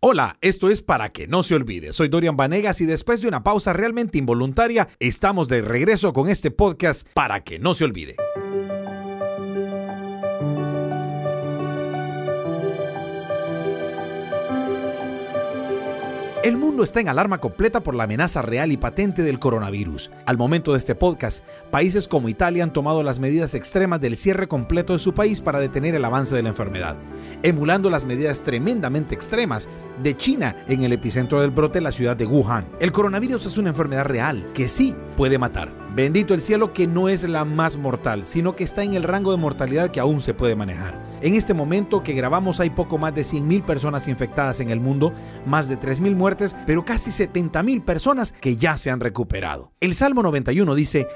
Hola, esto es Para que no se olvide. Soy Dorian Vanegas y después de una pausa realmente involuntaria, estamos de regreso con este podcast Para que no se olvide. El mundo está en alarma completa por la amenaza real y patente del coronavirus. Al momento de este podcast, países como Italia han tomado las medidas extremas del cierre completo de su país para detener el avance de la enfermedad, emulando las medidas tremendamente extremas de China en el epicentro del brote, la ciudad de Wuhan. El coronavirus es una enfermedad real que sí puede matar. Bendito el cielo que no es la más mortal, sino que está en el rango de mortalidad que aún se puede manejar. En este momento que grabamos hay poco más de 100.000 personas infectadas en el mundo, más de 3.000 muertes, pero casi 70.000 personas que ya se han recuperado. El Salmo 91 dice,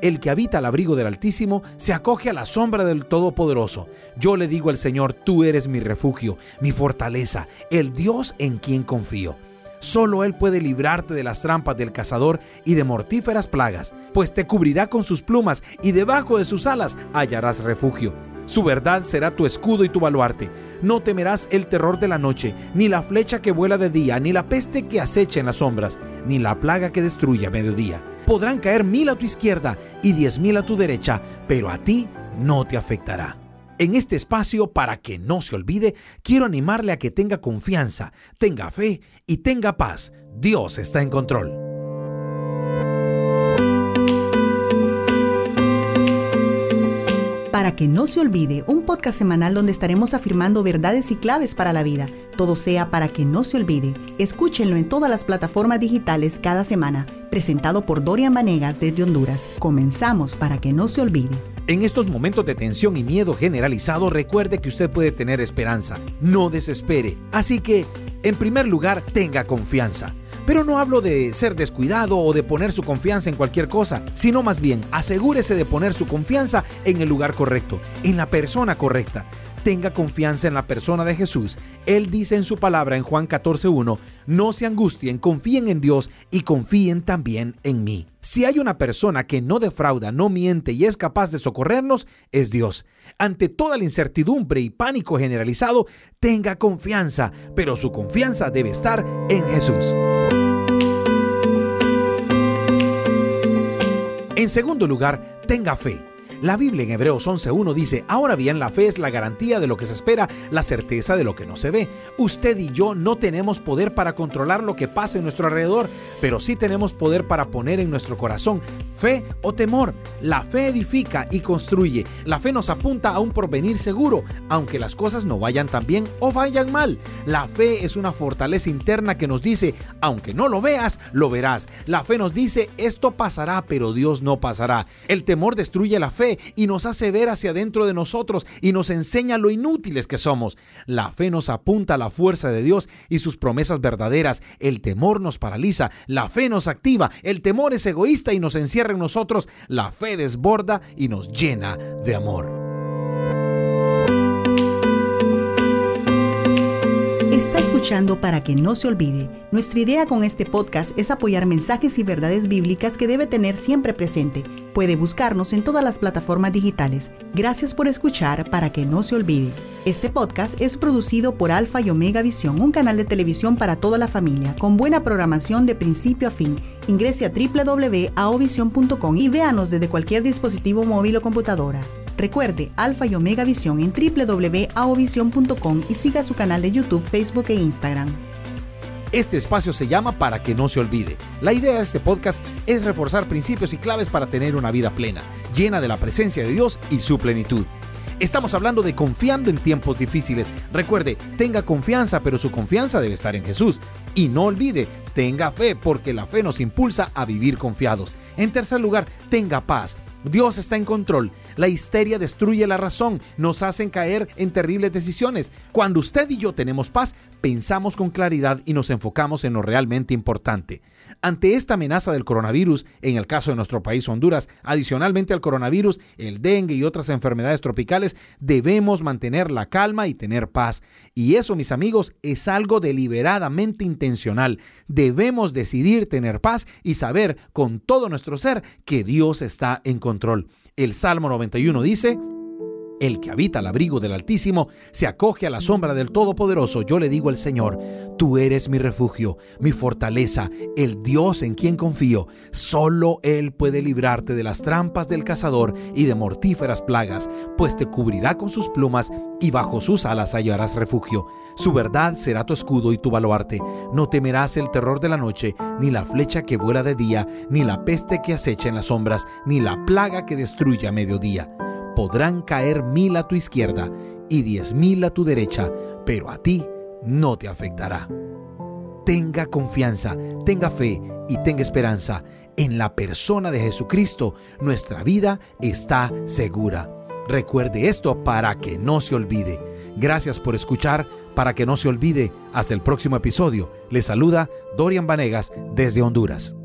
el que habita al abrigo del Altísimo se acoge a la sombra del Todopoderoso. Yo le digo al Señor, tú eres mi refugio, mi fortaleza, el Dios en quien confío. Solo Él puede librarte de las trampas del cazador y de mortíferas plagas, pues te cubrirá con sus plumas y debajo de sus alas hallarás refugio. Su verdad será tu escudo y tu baluarte. No temerás el terror de la noche, ni la flecha que vuela de día, ni la peste que acecha en las sombras, ni la plaga que destruye a mediodía. Podrán caer mil a tu izquierda y diez mil a tu derecha, pero a ti no te afectará. En este espacio, para que no se olvide, quiero animarle a que tenga confianza, tenga fe y tenga paz. Dios está en control. Para que no se olvide, un podcast semanal donde estaremos afirmando verdades y claves para la vida. Todo sea para que no se olvide. Escúchenlo en todas las plataformas digitales cada semana. Presentado por Dorian Vanegas desde Honduras. Comenzamos para que no se olvide. En estos momentos de tensión y miedo generalizado, recuerde que usted puede tener esperanza. No desespere. Así que, en primer lugar, tenga confianza. Pero no hablo de ser descuidado o de poner su confianza en cualquier cosa, sino más bien asegúrese de poner su confianza en el lugar correcto, en la persona correcta. Tenga confianza en la persona de Jesús. Él dice en su palabra en Juan 14.1, no se angustien, confíen en Dios y confíen también en mí. Si hay una persona que no defrauda, no miente y es capaz de socorrernos, es Dios. Ante toda la incertidumbre y pánico generalizado, tenga confianza, pero su confianza debe estar en Jesús. En segundo lugar, tenga fe. La Biblia en Hebreos 11.1 dice, ahora bien, la fe es la garantía de lo que se espera, la certeza de lo que no se ve. Usted y yo no tenemos poder para controlar lo que pasa en nuestro alrededor, pero sí tenemos poder para poner en nuestro corazón fe o temor. La fe edifica y construye. La fe nos apunta a un porvenir seguro, aunque las cosas no vayan tan bien o vayan mal. La fe es una fortaleza interna que nos dice, aunque no lo veas, lo verás. La fe nos dice, esto pasará, pero Dios no pasará. El temor destruye la fe y nos hace ver hacia adentro de nosotros y nos enseña lo inútiles que somos. La fe nos apunta a la fuerza de Dios y sus promesas verdaderas. El temor nos paraliza, la fe nos activa, el temor es egoísta y nos encierra en nosotros, la fe desborda y nos llena de amor. Escuchando para que no se olvide. Nuestra idea con este podcast es apoyar mensajes y verdades bíblicas que debe tener siempre presente. Puede buscarnos en todas las plataformas digitales. Gracias por escuchar para que no se olvide. Este podcast es producido por Alfa y Omega Visión, un canal de televisión para toda la familia, con buena programación de principio a fin. Ingrese a www.aovision.com y véanos desde cualquier dispositivo móvil o computadora. Recuerde Alfa y Omega Visión en www.aovision.com y siga su canal de YouTube, Facebook e Instagram. Este espacio se llama Para que no se olvide. La idea de este podcast es reforzar principios y claves para tener una vida plena, llena de la presencia de Dios y su plenitud. Estamos hablando de confiando en tiempos difíciles. Recuerde, tenga confianza, pero su confianza debe estar en Jesús. Y no olvide, tenga fe, porque la fe nos impulsa a vivir confiados. En tercer lugar, tenga paz. Dios está en control. La histeria destruye la razón, nos hacen caer en terribles decisiones. Cuando usted y yo tenemos paz, pensamos con claridad y nos enfocamos en lo realmente importante. Ante esta amenaza del coronavirus, en el caso de nuestro país Honduras, adicionalmente al coronavirus, el dengue y otras enfermedades tropicales, debemos mantener la calma y tener paz. Y eso, mis amigos, es algo deliberadamente intencional. Debemos decidir tener paz y saber con todo nuestro ser que Dios está en control. El Salmo 91 dice, El que habita al abrigo del Altísimo se acoge a la sombra del Todopoderoso. Yo le digo al Señor, tú eres mi refugio, mi fortaleza, el Dios en quien confío. Solo Él puede librarte de las trampas del cazador y de mortíferas plagas, pues te cubrirá con sus plumas y bajo sus alas hallarás refugio. Su verdad será tu escudo y tu baluarte. No temerás el terror de la noche, ni la flecha que vuela de día, ni la peste que acecha en las sombras, ni la plaga que destruye a mediodía podrán caer mil a tu izquierda y diez mil a tu derecha, pero a ti no te afectará. Tenga confianza, tenga fe y tenga esperanza. En la persona de Jesucristo, nuestra vida está segura. Recuerde esto para que no se olvide. Gracias por escuchar. Para que no se olvide, hasta el próximo episodio. Le saluda Dorian Vanegas desde Honduras.